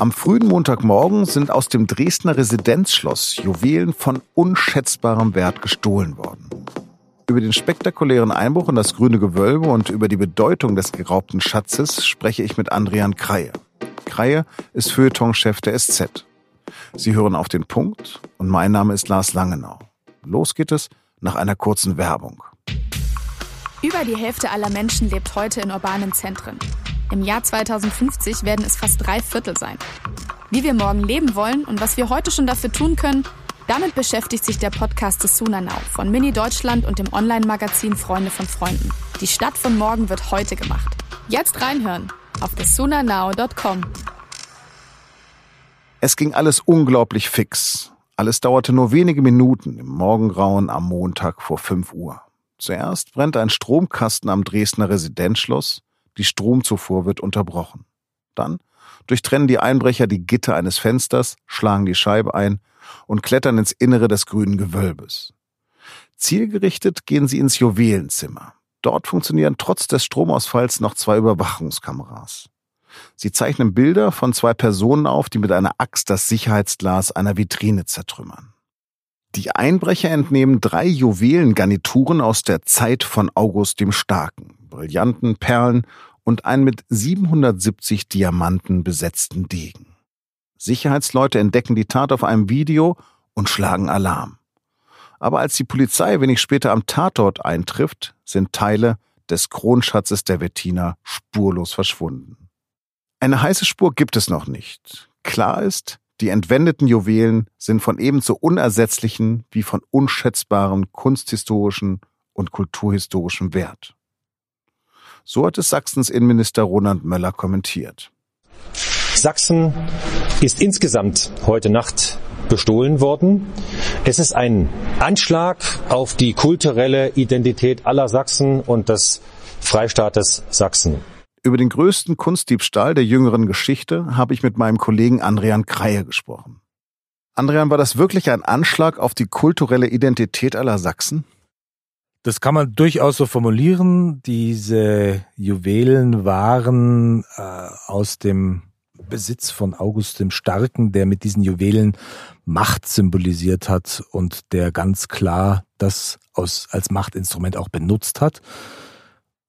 Am frühen Montagmorgen sind aus dem Dresdner Residenzschloss Juwelen von unschätzbarem Wert gestohlen worden. Über den spektakulären Einbruch in das grüne Gewölbe und über die Bedeutung des geraubten Schatzes spreche ich mit Andrian Kreie. Kreie ist Feuilletonchef der SZ. Sie hören auf den Punkt und mein Name ist Lars Langenau. Los geht es nach einer kurzen Werbung. Über die Hälfte aller Menschen lebt heute in urbanen Zentren. Im Jahr 2050 werden es fast drei Viertel sein. Wie wir morgen leben wollen und was wir heute schon dafür tun können, damit beschäftigt sich der Podcast des Sunanau von Mini Deutschland und dem Online-Magazin Freunde von Freunden. Die Stadt von morgen wird heute gemacht. Jetzt reinhören auf thesunanau.com. Es ging alles unglaublich fix. Alles dauerte nur wenige Minuten im Morgengrauen am Montag vor 5 Uhr. Zuerst brennt ein Stromkasten am Dresdner Residenzschloss, die Stromzufuhr wird unterbrochen. Dann durchtrennen die Einbrecher die Gitter eines Fensters, schlagen die Scheibe ein und klettern ins Innere des grünen Gewölbes. Zielgerichtet gehen sie ins Juwelenzimmer. Dort funktionieren trotz des Stromausfalls noch zwei Überwachungskameras. Sie zeichnen Bilder von zwei Personen auf, die mit einer Axt das Sicherheitsglas einer Vitrine zertrümmern. Die Einbrecher entnehmen drei Juwelengarnituren aus der Zeit von August dem Starken, Brillanten, Perlen und einen mit 770 Diamanten besetzten Degen. Sicherheitsleute entdecken die Tat auf einem Video und schlagen Alarm. Aber als die Polizei wenig später am Tatort eintrifft, sind Teile des Kronschatzes der Wettiner spurlos verschwunden. Eine heiße Spur gibt es noch nicht. Klar ist, die entwendeten Juwelen sind von ebenso unersetzlichen wie von unschätzbarem kunsthistorischen und kulturhistorischem Wert. So hat es Sachsens Innenminister Roland Möller kommentiert. Sachsen ist insgesamt heute Nacht bestohlen worden. Es ist ein Anschlag auf die kulturelle Identität aller Sachsen und des Freistaates Sachsen. Über den größten Kunstdiebstahl der jüngeren Geschichte habe ich mit meinem Kollegen Andrian Kreie gesprochen. Andrian, war das wirklich ein Anschlag auf die kulturelle Identität aller Sachsen? Das kann man durchaus so formulieren. Diese Juwelen waren äh, aus dem Besitz von August dem Starken, der mit diesen Juwelen Macht symbolisiert hat und der ganz klar das aus, als Machtinstrument auch benutzt hat.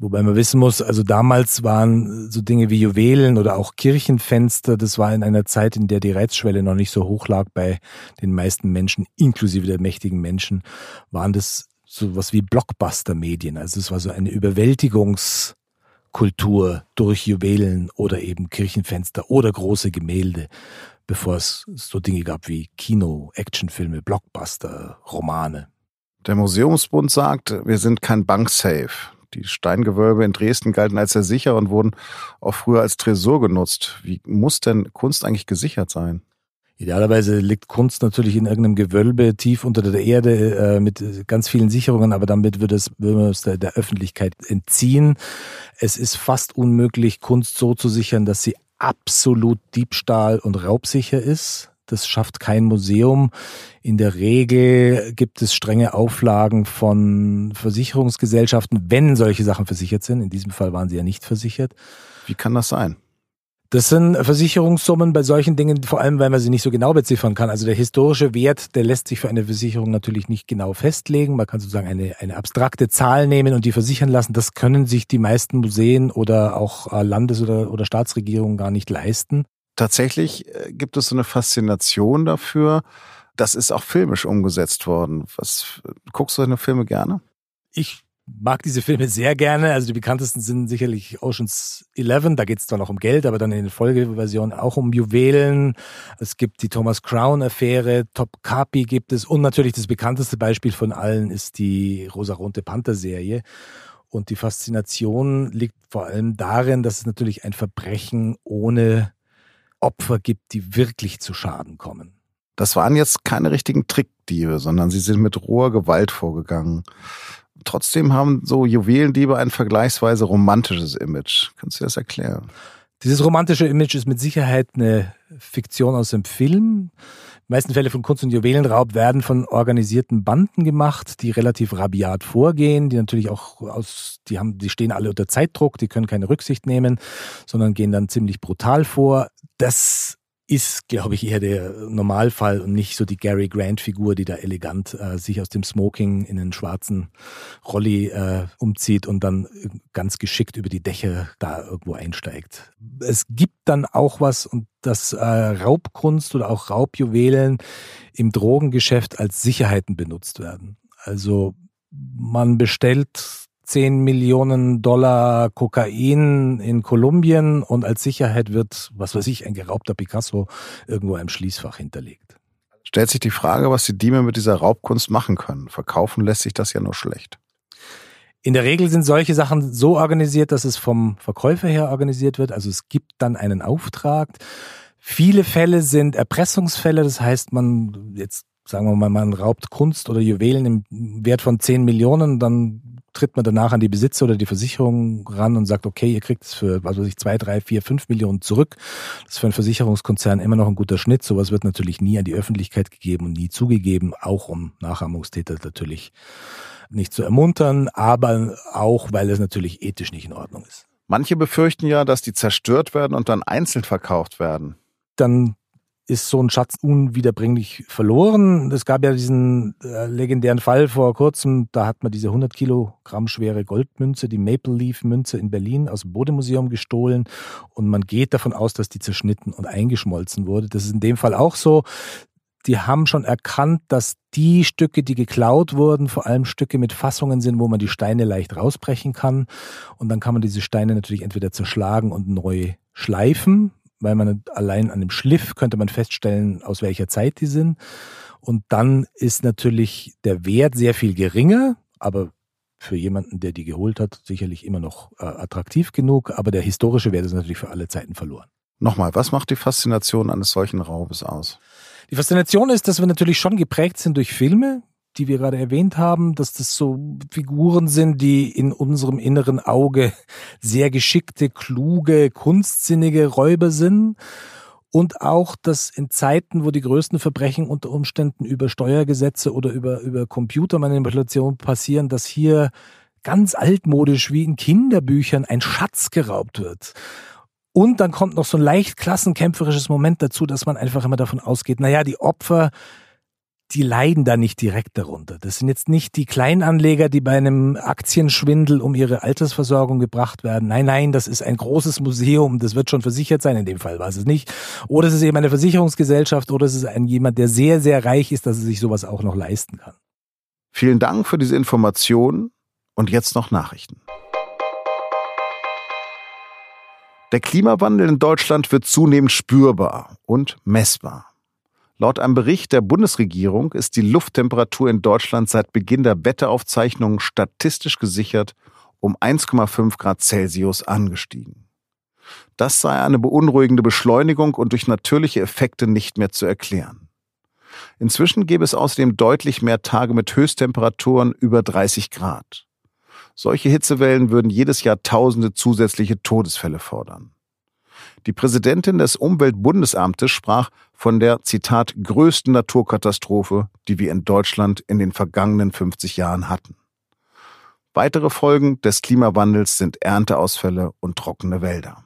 Wobei man wissen muss, also damals waren so Dinge wie Juwelen oder auch Kirchenfenster, das war in einer Zeit, in der die Reizschwelle noch nicht so hoch lag bei den meisten Menschen, inklusive der mächtigen Menschen, waren das sowas wie Blockbuster-Medien. Also es war so eine Überwältigungskultur durch Juwelen oder eben Kirchenfenster oder große Gemälde, bevor es so Dinge gab wie Kino, Actionfilme, Blockbuster, Romane. Der Museumsbund sagt, wir sind kein Banksafe. Die Steingewölbe in Dresden galten als sehr sicher und wurden auch früher als Tresor genutzt. Wie muss denn Kunst eigentlich gesichert sein? Idealerweise liegt Kunst natürlich in irgendeinem Gewölbe tief unter der Erde äh, mit ganz vielen Sicherungen, aber damit wird es, wird man es der, der Öffentlichkeit entziehen. Es ist fast unmöglich, Kunst so zu sichern, dass sie absolut diebstahl- und raubsicher ist. Das schafft kein Museum. In der Regel gibt es strenge Auflagen von Versicherungsgesellschaften, wenn solche Sachen versichert sind. In diesem Fall waren sie ja nicht versichert. Wie kann das sein? Das sind Versicherungssummen bei solchen Dingen, vor allem weil man sie nicht so genau beziffern kann. Also der historische Wert, der lässt sich für eine Versicherung natürlich nicht genau festlegen. Man kann sozusagen eine, eine abstrakte Zahl nehmen und die versichern lassen. Das können sich die meisten Museen oder auch äh, Landes- oder, oder Staatsregierungen gar nicht leisten. Tatsächlich äh, gibt es so eine Faszination dafür. Das ist auch filmisch umgesetzt worden. Was guckst du deine Filme gerne? Ich mag diese Filme sehr gerne. Also die bekanntesten sind sicherlich Oceans 11, da geht es zwar noch um Geld, aber dann in den Folgeversionen auch um Juwelen. Es gibt die Thomas Crown-Affäre, Top Capi gibt es und natürlich das bekannteste Beispiel von allen ist die Rosaronte Panther-Serie. Und die Faszination liegt vor allem darin, dass es natürlich ein Verbrechen ohne Opfer gibt, die wirklich zu Schaden kommen. Das waren jetzt keine richtigen Trickdiebe, sondern sie sind mit roher Gewalt vorgegangen trotzdem haben so Juwelendiebe ein vergleichsweise romantisches Image. Kannst du das erklären? Dieses romantische Image ist mit Sicherheit eine Fiktion aus dem Film. Die meisten Fälle von Kunst- und Juwelenraub werden von organisierten Banden gemacht, die relativ rabiat vorgehen, die natürlich auch aus, die haben, die stehen alle unter Zeitdruck, die können keine Rücksicht nehmen, sondern gehen dann ziemlich brutal vor. Das ist, glaube ich, eher der Normalfall und nicht so die Gary Grant-Figur, die da elegant äh, sich aus dem Smoking in einen schwarzen Rolli äh, umzieht und dann ganz geschickt über die Dächer da irgendwo einsteigt. Es gibt dann auch was und das äh, Raubkunst oder auch Raubjuwelen im Drogengeschäft als Sicherheiten benutzt werden. Also man bestellt 10 Millionen Dollar Kokain in Kolumbien und als Sicherheit wird, was weiß ich, ein geraubter Picasso irgendwo im Schließfach hinterlegt. Stellt sich die Frage, was die Diebe mit dieser Raubkunst machen können. Verkaufen lässt sich das ja nur schlecht. In der Regel sind solche Sachen so organisiert, dass es vom Verkäufer her organisiert wird. Also es gibt dann einen Auftrag. Viele Fälle sind Erpressungsfälle. Das heißt, man jetzt sagen wir mal, man raubt Kunst oder Juwelen im Wert von 10 Millionen, dann tritt man danach an die Besitzer oder die Versicherung ran und sagt, okay, ihr kriegt es für, was weiß ich, zwei, drei, vier, fünf Millionen zurück. Das ist für einen Versicherungskonzern immer noch ein guter Schnitt. Sowas wird natürlich nie an die Öffentlichkeit gegeben und nie zugegeben, auch um Nachahmungstäter natürlich nicht zu ermuntern, aber auch, weil es natürlich ethisch nicht in Ordnung ist. Manche befürchten ja, dass die zerstört werden und dann einzeln verkauft werden. Dann ist so ein Schatz unwiederbringlich verloren. Es gab ja diesen äh, legendären Fall vor kurzem, da hat man diese 100 Kilogramm schwere Goldmünze, die Maple Leaf Münze in Berlin aus dem Bodemuseum gestohlen und man geht davon aus, dass die zerschnitten und eingeschmolzen wurde. Das ist in dem Fall auch so. Die haben schon erkannt, dass die Stücke, die geklaut wurden, vor allem Stücke mit Fassungen sind, wo man die Steine leicht rausbrechen kann. Und dann kann man diese Steine natürlich entweder zerschlagen und neu schleifen weil man allein an dem Schliff könnte man feststellen, aus welcher Zeit die sind. Und dann ist natürlich der Wert sehr viel geringer, aber für jemanden, der die geholt hat, sicherlich immer noch äh, attraktiv genug. Aber der historische Wert ist natürlich für alle Zeiten verloren. Nochmal, was macht die Faszination eines solchen Raubes aus? Die Faszination ist, dass wir natürlich schon geprägt sind durch Filme, die wir gerade erwähnt haben, dass das so Figuren sind, die in unserem inneren Auge sehr geschickte, kluge, kunstsinnige Räuber sind. Und auch, dass in Zeiten, wo die größten Verbrechen unter Umständen über Steuergesetze oder über, über Computermanipulation passieren, dass hier ganz altmodisch wie in Kinderbüchern ein Schatz geraubt wird. Und dann kommt noch so ein leicht klassenkämpferisches Moment dazu, dass man einfach immer davon ausgeht, naja, die Opfer, die leiden da nicht direkt darunter. Das sind jetzt nicht die Kleinanleger, die bei einem Aktienschwindel um ihre Altersversorgung gebracht werden. Nein, nein, das ist ein großes Museum, das wird schon versichert sein, in dem Fall war es nicht. Oder es ist eben eine Versicherungsgesellschaft oder es ist ein jemand, der sehr, sehr reich ist, dass er sich sowas auch noch leisten kann. Vielen Dank für diese Informationen und jetzt noch Nachrichten. Der Klimawandel in Deutschland wird zunehmend spürbar und messbar. Laut einem Bericht der Bundesregierung ist die Lufttemperatur in Deutschland seit Beginn der Wetteraufzeichnungen statistisch gesichert um 1,5 Grad Celsius angestiegen. Das sei eine beunruhigende Beschleunigung und durch natürliche Effekte nicht mehr zu erklären. Inzwischen gäbe es außerdem deutlich mehr Tage mit Höchsttemperaturen über 30 Grad. Solche Hitzewellen würden jedes Jahr tausende zusätzliche Todesfälle fordern. Die Präsidentin des Umweltbundesamtes sprach von der, Zitat, größten Naturkatastrophe, die wir in Deutschland in den vergangenen 50 Jahren hatten. Weitere Folgen des Klimawandels sind Ernteausfälle und trockene Wälder.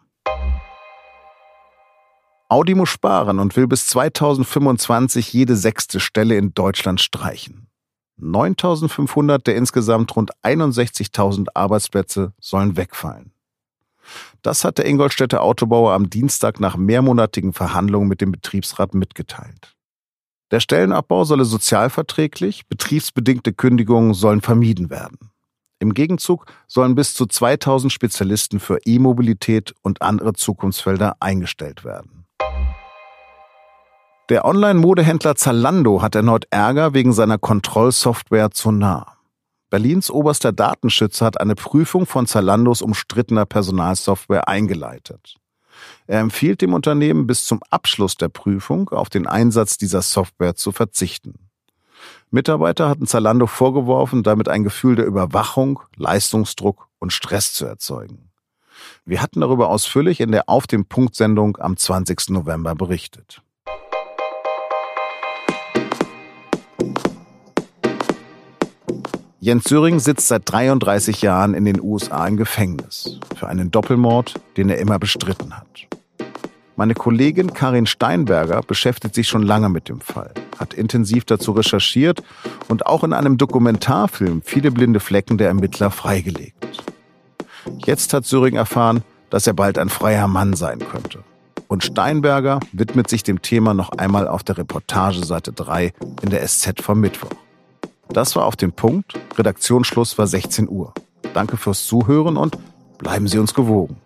Audi muss sparen und will bis 2025 jede sechste Stelle in Deutschland streichen. 9500 der insgesamt rund 61.000 Arbeitsplätze sollen wegfallen. Das hat der Ingolstädter Autobauer am Dienstag nach mehrmonatigen Verhandlungen mit dem Betriebsrat mitgeteilt. Der Stellenabbau solle sozialverträglich, betriebsbedingte Kündigungen sollen vermieden werden. Im Gegenzug sollen bis zu 2000 Spezialisten für E-Mobilität und andere Zukunftsfelder eingestellt werden. Der Online-Modehändler Zalando hat erneut Ärger wegen seiner Kontrollsoftware Sonar. Berlins oberster Datenschützer hat eine Prüfung von Zalandos umstrittener Personalsoftware eingeleitet. Er empfiehlt dem Unternehmen bis zum Abschluss der Prüfung auf den Einsatz dieser Software zu verzichten. Mitarbeiter hatten Zalando vorgeworfen, damit ein Gefühl der Überwachung, Leistungsdruck und Stress zu erzeugen. Wir hatten darüber ausführlich in der Auf dem Punkt Sendung am 20. November berichtet. Jens Söring sitzt seit 33 Jahren in den USA im Gefängnis für einen Doppelmord, den er immer bestritten hat. Meine Kollegin Karin Steinberger beschäftigt sich schon lange mit dem Fall, hat intensiv dazu recherchiert und auch in einem Dokumentarfilm viele blinde Flecken der Ermittler freigelegt. Jetzt hat Söring erfahren, dass er bald ein freier Mann sein könnte. Und Steinberger widmet sich dem Thema noch einmal auf der Reportageseite 3 in der SZ vom Mittwoch. Das war auf den Punkt. Redaktionsschluss war 16 Uhr. Danke fürs Zuhören und bleiben Sie uns gewogen.